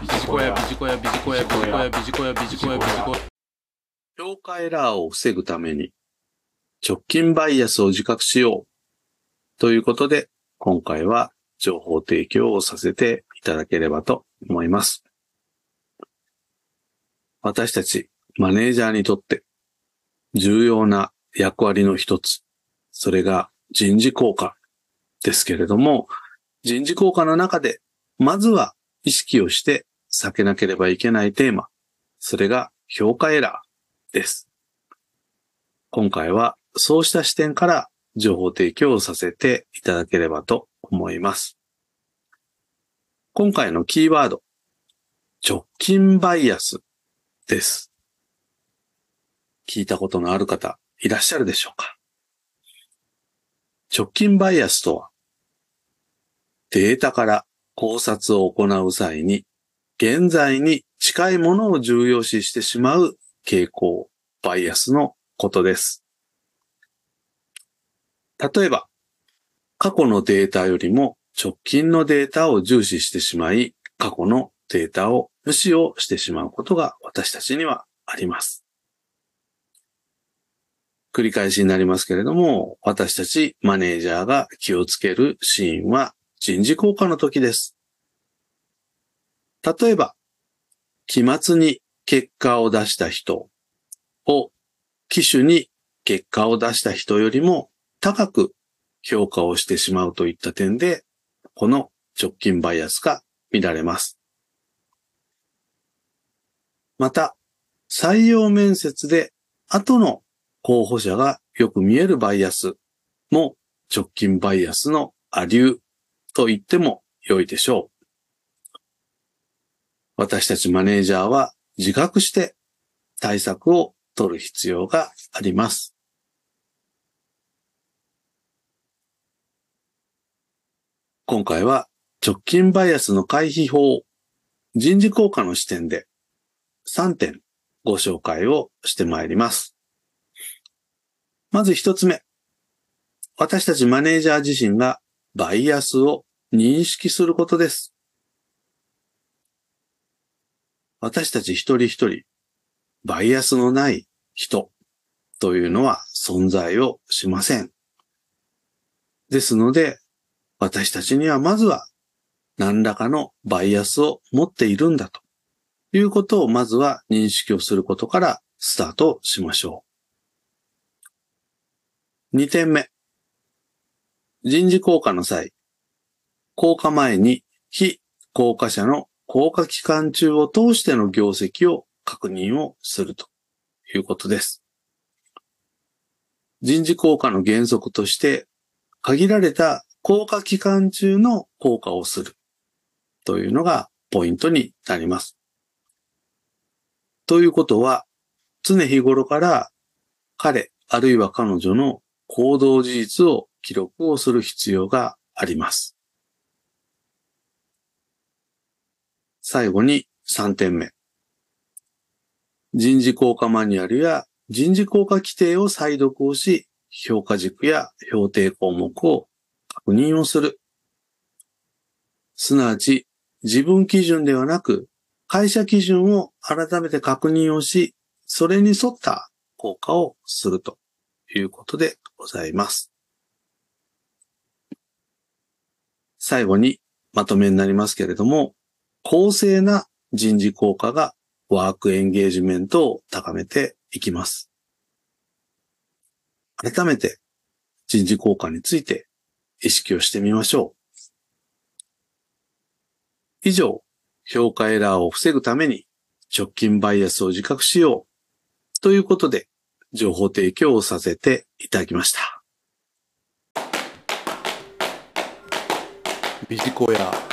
ビジコヤ、ビジコヤ、ビジコヤ、ビジコヤ、ビジコヤ、ビジコヤ、ビジコヤ。評価エラーを防ぐために、直近バイアスを自覚しよう。ということで、今回は情報提供をさせていただければと思います。私たちマネージャーにとって重要な役割の一つ、それが人事効果ですけれども、人事効果の中で、まずは意識をして避けなければいけないテーマ、それが評価エラーです。今回はそうした視点から情報提供をさせていただければと思います。今回のキーワード、直近バイアスです。聞いたことのある方いらっしゃるでしょうか？直近バイアスとは、データから考察を行う際に、現在に近いものを重要視してしまう傾向、バイアスのことです。例えば、過去のデータよりも直近のデータを重視してしまい、過去のデータを無視をしてしまうことが私たちにはあります。繰り返しになりますけれども、私たちマネージャーが気をつけるシーンは人事効果の時です。例えば、期末に結果を出した人を、機種に結果を出した人よりも高く評価をしてしまうといった点で、この直近バイアスが見られます。また、採用面接で後の候補者がよく見えるバイアスも直近バイアスのアリューと言っても良いでしょう。私たちマネージャーは自覚して対策を取る必要があります。今回は直近バイアスの回避法、人事効果の視点で3点ご紹介をしてまいります。まず一つ目。私たちマネージャー自身がバイアスを認識することです。私たち一人一人、バイアスのない人というのは存在をしません。ですので、私たちにはまずは何らかのバイアスを持っているんだということをまずは認識をすることからスタートしましょう。2点目。人事効果の際、効果前に非効果者の効果期間中を通しての業績を確認をするということです。人事効果の原則として、限られた効果期間中の効果をするというのがポイントになります。ということは、常日頃から彼あるいは彼女の行動事実を記録をする必要があります。最後に3点目。人事効果マニュアルや人事効果規定を再読をし、評価軸や評定項目を確認をする。すなわち、自分基準ではなく、会社基準を改めて確認をし、それに沿った効果をするということでございます。最後にまとめになりますけれども、公正な人事効果がワークエンゲージメントを高めていきます。改めて人事効果について意識をしてみましょう。以上、評価エラーを防ぐために直近バイアスを自覚しようということで情報提供をさせていただきました。ビジコヤ